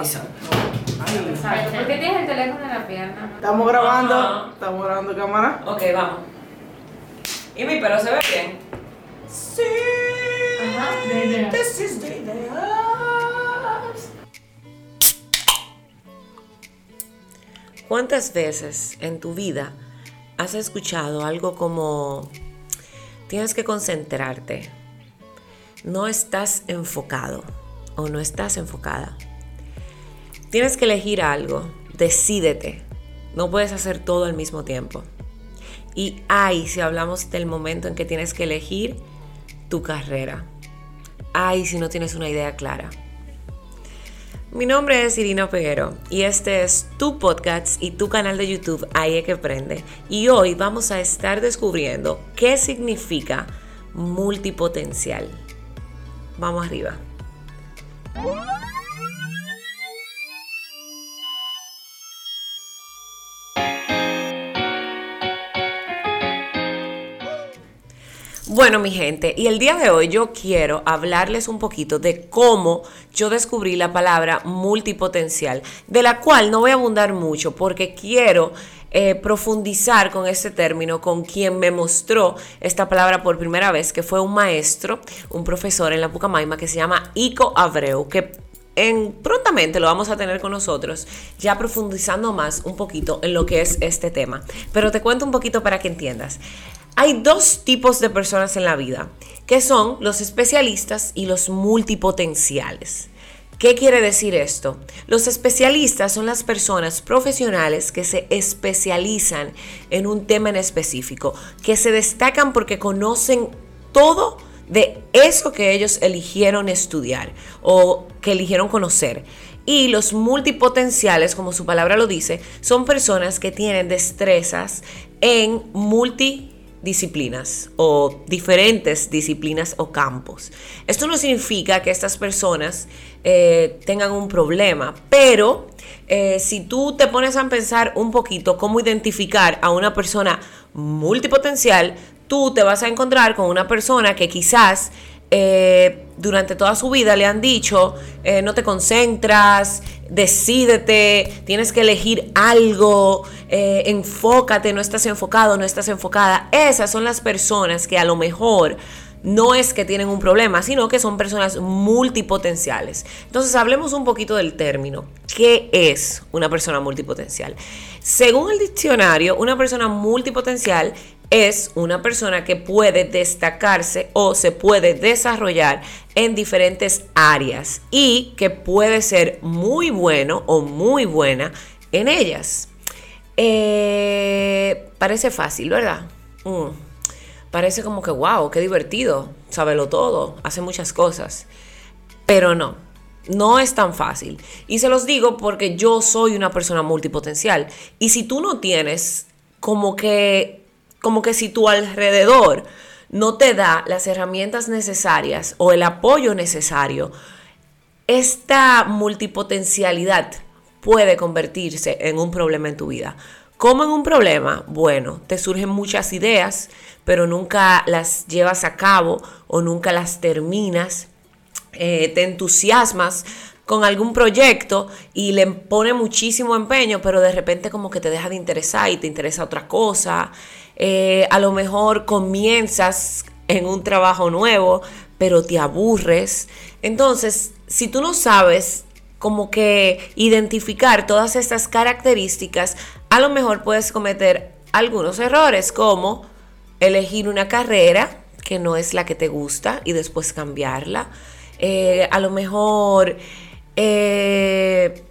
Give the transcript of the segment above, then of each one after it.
Exacto. ¿Por qué tienes el teléfono en la pierna? Estamos grabando, Ajá. estamos grabando cámara. Ok, vamos. ¿Y mi pelo se ve bien? Sí. Ajá. This is the ideas. ¿Cuántas veces en tu vida has escuchado algo como tienes que concentrarte? No estás enfocado o no estás enfocada. Tienes que elegir algo, decídete. No puedes hacer todo al mismo tiempo. Y ay, si hablamos del momento en que tienes que elegir tu carrera. Ay, si no tienes una idea clara. Mi nombre es Irina Peguero y este es tu podcast y tu canal de YouTube Ahí que prende. Y hoy vamos a estar descubriendo qué significa multipotencial. Vamos arriba. Bueno, mi gente, y el día de hoy yo quiero hablarles un poquito de cómo yo descubrí la palabra multipotencial, de la cual no voy a abundar mucho porque quiero eh, profundizar con este término con quien me mostró esta palabra por primera vez, que fue un maestro, un profesor en la Pucamaima que se llama Ico Abreu, que en, prontamente lo vamos a tener con nosotros, ya profundizando más un poquito en lo que es este tema. Pero te cuento un poquito para que entiendas. Hay dos tipos de personas en la vida, que son los especialistas y los multipotenciales. ¿Qué quiere decir esto? Los especialistas son las personas profesionales que se especializan en un tema en específico, que se destacan porque conocen todo de eso que ellos eligieron estudiar o que eligieron conocer. Y los multipotenciales, como su palabra lo dice, son personas que tienen destrezas en multidisciplinas o diferentes disciplinas o campos. Esto no significa que estas personas eh, tengan un problema, pero eh, si tú te pones a pensar un poquito cómo identificar a una persona multipotencial, tú te vas a encontrar con una persona que quizás eh, durante toda su vida le han dicho, eh, no te concentras, decídete, tienes que elegir algo, eh, enfócate, no estás enfocado, no estás enfocada. Esas son las personas que a lo mejor no es que tienen un problema, sino que son personas multipotenciales. Entonces hablemos un poquito del término. ¿Qué es una persona multipotencial? Según el diccionario, una persona multipotencial es una persona que puede destacarse o se puede desarrollar en diferentes áreas y que puede ser muy bueno o muy buena en ellas. Eh, parece fácil, ¿verdad? Mm. Parece como que, wow, qué divertido, sábelo todo, hace muchas cosas. Pero no, no es tan fácil. Y se los digo porque yo soy una persona multipotencial. Y si tú no tienes como que, como que si tu alrededor no te da las herramientas necesarias o el apoyo necesario, esta multipotencialidad puede convertirse en un problema en tu vida. ¿Cómo en un problema? Bueno, te surgen muchas ideas, pero nunca las llevas a cabo o nunca las terminas. Eh, te entusiasmas con algún proyecto y le pone muchísimo empeño, pero de repente como que te deja de interesar y te interesa otra cosa. Eh, a lo mejor comienzas en un trabajo nuevo, pero te aburres. Entonces, si tú no sabes como que identificar todas estas características, a lo mejor puedes cometer algunos errores, como elegir una carrera que no es la que te gusta y después cambiarla. Eh, a lo mejor eh,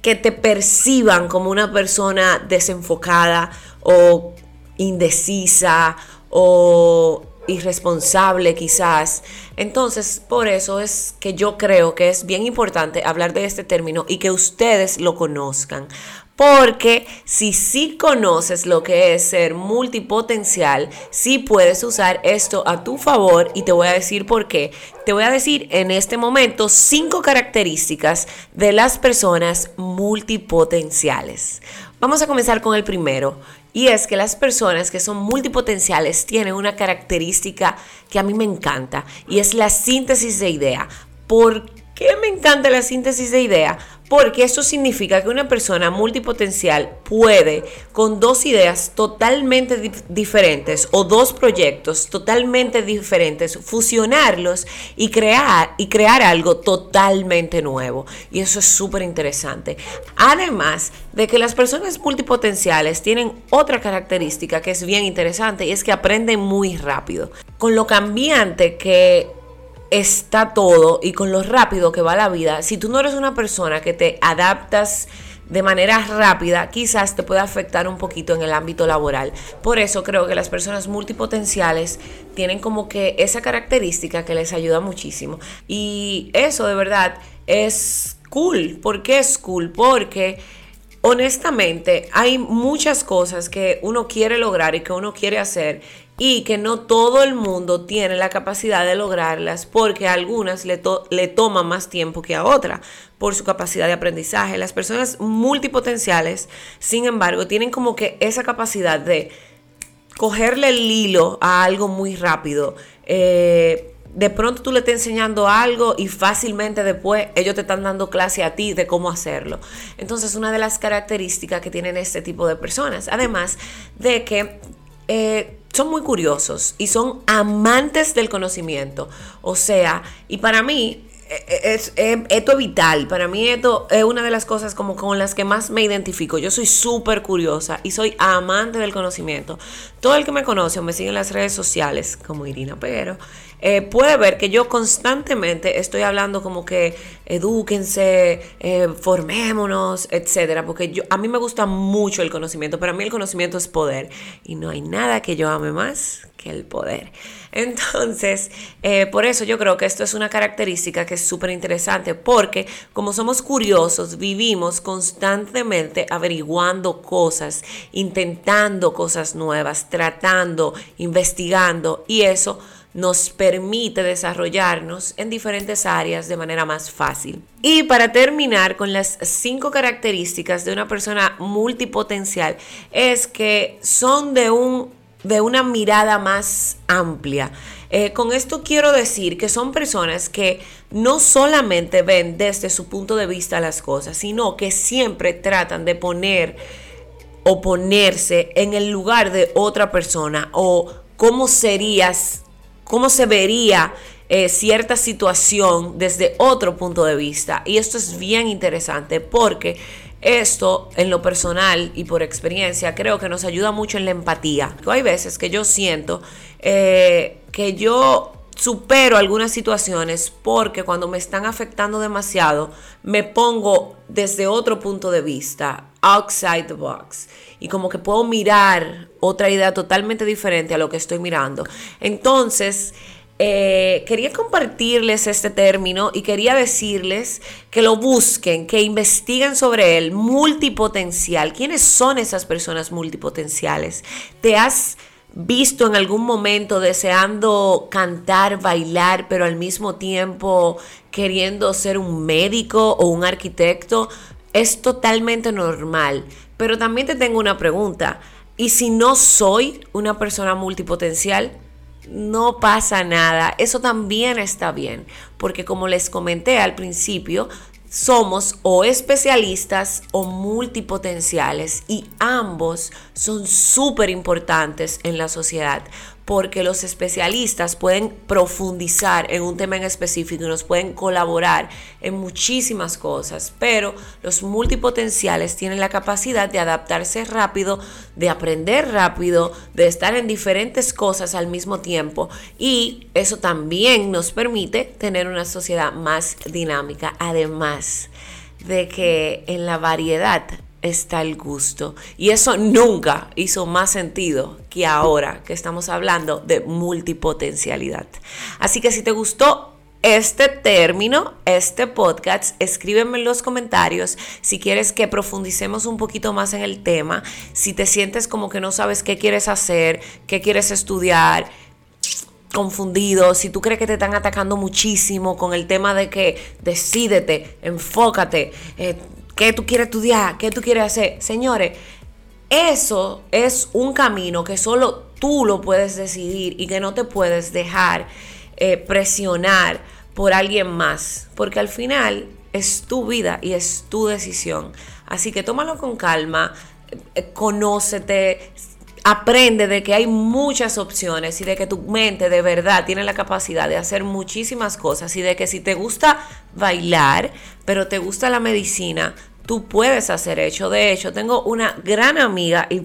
que te perciban como una persona desenfocada o indecisa o irresponsable quizás. Entonces, por eso es que yo creo que es bien importante hablar de este término y que ustedes lo conozcan. Porque si sí conoces lo que es ser multipotencial, sí puedes usar esto a tu favor y te voy a decir por qué. Te voy a decir en este momento cinco características de las personas multipotenciales. Vamos a comenzar con el primero. Y es que las personas que son multipotenciales tienen una característica que a mí me encanta y es la síntesis de idea. ¿Por qué me encanta la síntesis de idea? Porque eso significa que una persona multipotencial puede, con dos ideas totalmente diferentes o dos proyectos totalmente diferentes, fusionarlos y crear, y crear algo totalmente nuevo. Y eso es súper interesante. Además de que las personas multipotenciales tienen otra característica que es bien interesante y es que aprenden muy rápido. Con lo cambiante que está todo y con lo rápido que va la vida, si tú no eres una persona que te adaptas de manera rápida, quizás te pueda afectar un poquito en el ámbito laboral. Por eso creo que las personas multipotenciales tienen como que esa característica que les ayuda muchísimo. Y eso de verdad es cool. ¿Por qué es cool? Porque honestamente hay muchas cosas que uno quiere lograr y que uno quiere hacer y que no todo el mundo tiene la capacidad de lograrlas porque a algunas le, toma más tiempo que a otras por su capacidad de aprendizaje. Las personas multipotenciales, sin embargo, tienen como que esa capacidad de cogerle el hilo a algo muy rápido. Eh, de pronto tú le estás enseñando algo y fácilmente después ellos te están dando clase a ti de cómo hacerlo. Entonces, una de las características que tienen este tipo de personas, además de que eh, son muy curiosos y son amantes del conocimiento. O sea, y para mí e, e, es, esto es vital. Para mí esto es una de las cosas como con las que más me identifico. Yo soy súper curiosa y soy amante del conocimiento. Todo el que me conoce o me sigue en las redes sociales, como Irina Peguero, eh, puede ver que yo constantemente estoy hablando como que edúquense, eh, formémonos, etcétera, porque yo, a mí me gusta mucho el conocimiento. Para mí el conocimiento es poder y no hay nada que yo ame más que el poder. Entonces, eh, por eso yo creo que esto es una característica que es súper interesante, porque como somos curiosos, vivimos constantemente averiguando cosas, intentando cosas nuevas, tratando, investigando, y eso nos permite desarrollarnos en diferentes áreas de manera más fácil. Y para terminar con las cinco características de una persona multipotencial, es que son de un de una mirada más amplia. Eh, con esto quiero decir que son personas que no solamente ven desde su punto de vista las cosas, sino que siempre tratan de poner o ponerse en el lugar de otra persona o cómo serías, cómo se vería eh, cierta situación desde otro punto de vista. Y esto es bien interesante porque esto, en lo personal y por experiencia, creo que nos ayuda mucho en la empatía. Hay veces que yo siento eh, que yo supero algunas situaciones porque cuando me están afectando demasiado, me pongo desde otro punto de vista, outside the box. Y como que puedo mirar otra idea totalmente diferente a lo que estoy mirando. Entonces, eh, quería compartirles este término y quería decirles que lo busquen, que investiguen sobre él, multipotencial. ¿Quiénes son esas personas multipotenciales? ¿Te has visto en algún momento deseando cantar, bailar, pero al mismo tiempo queriendo ser un médico o un arquitecto? Es totalmente normal. Pero también te tengo una pregunta. ¿Y si no soy una persona multipotencial? no pasa nada. Eso también está bien, porque como les comenté al principio, somos o especialistas o multipotenciales y ambos son súper importantes en la sociedad porque los especialistas pueden profundizar en un tema en específico y nos pueden colaborar en muchísimas cosas, pero los multipotenciales tienen la capacidad de adaptarse rápido, de aprender rápido, de estar en diferentes cosas al mismo tiempo y eso también nos permite tener una sociedad más dinámica, además de que en la variedad está el gusto. Y eso nunca hizo más sentido que ahora que estamos hablando de multipotencialidad. Así que si te gustó este término, este podcast, escríbeme en los comentarios si quieres que profundicemos un poquito más en el tema, si te sientes como que no sabes qué quieres hacer, qué quieres estudiar confundido, si tú crees que te están atacando muchísimo con el tema de que decídete, enfócate, eh, qué tú quieres estudiar, qué tú quieres hacer. Señores, eso es un camino que solo tú lo puedes decidir y que no te puedes dejar eh, presionar por alguien más, porque al final es tu vida y es tu decisión. Así que tómalo con calma, eh, conócete, aprende de que hay muchas opciones y de que tu mente de verdad tiene la capacidad de hacer muchísimas cosas y de que si te gusta bailar, pero te gusta la medicina, tú puedes hacer hecho. De hecho, tengo una gran amiga y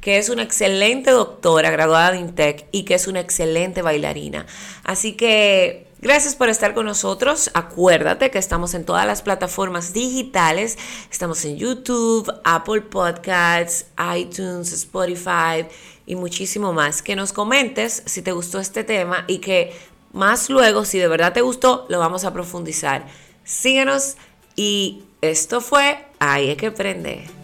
que es una excelente doctora graduada de INTEC y que es una excelente bailarina. Así que Gracias por estar con nosotros. Acuérdate que estamos en todas las plataformas digitales. Estamos en YouTube, Apple Podcasts, iTunes, Spotify y muchísimo más. Que nos comentes si te gustó este tema y que más luego, si de verdad te gustó, lo vamos a profundizar. Síguenos y esto fue Ahí es que prende.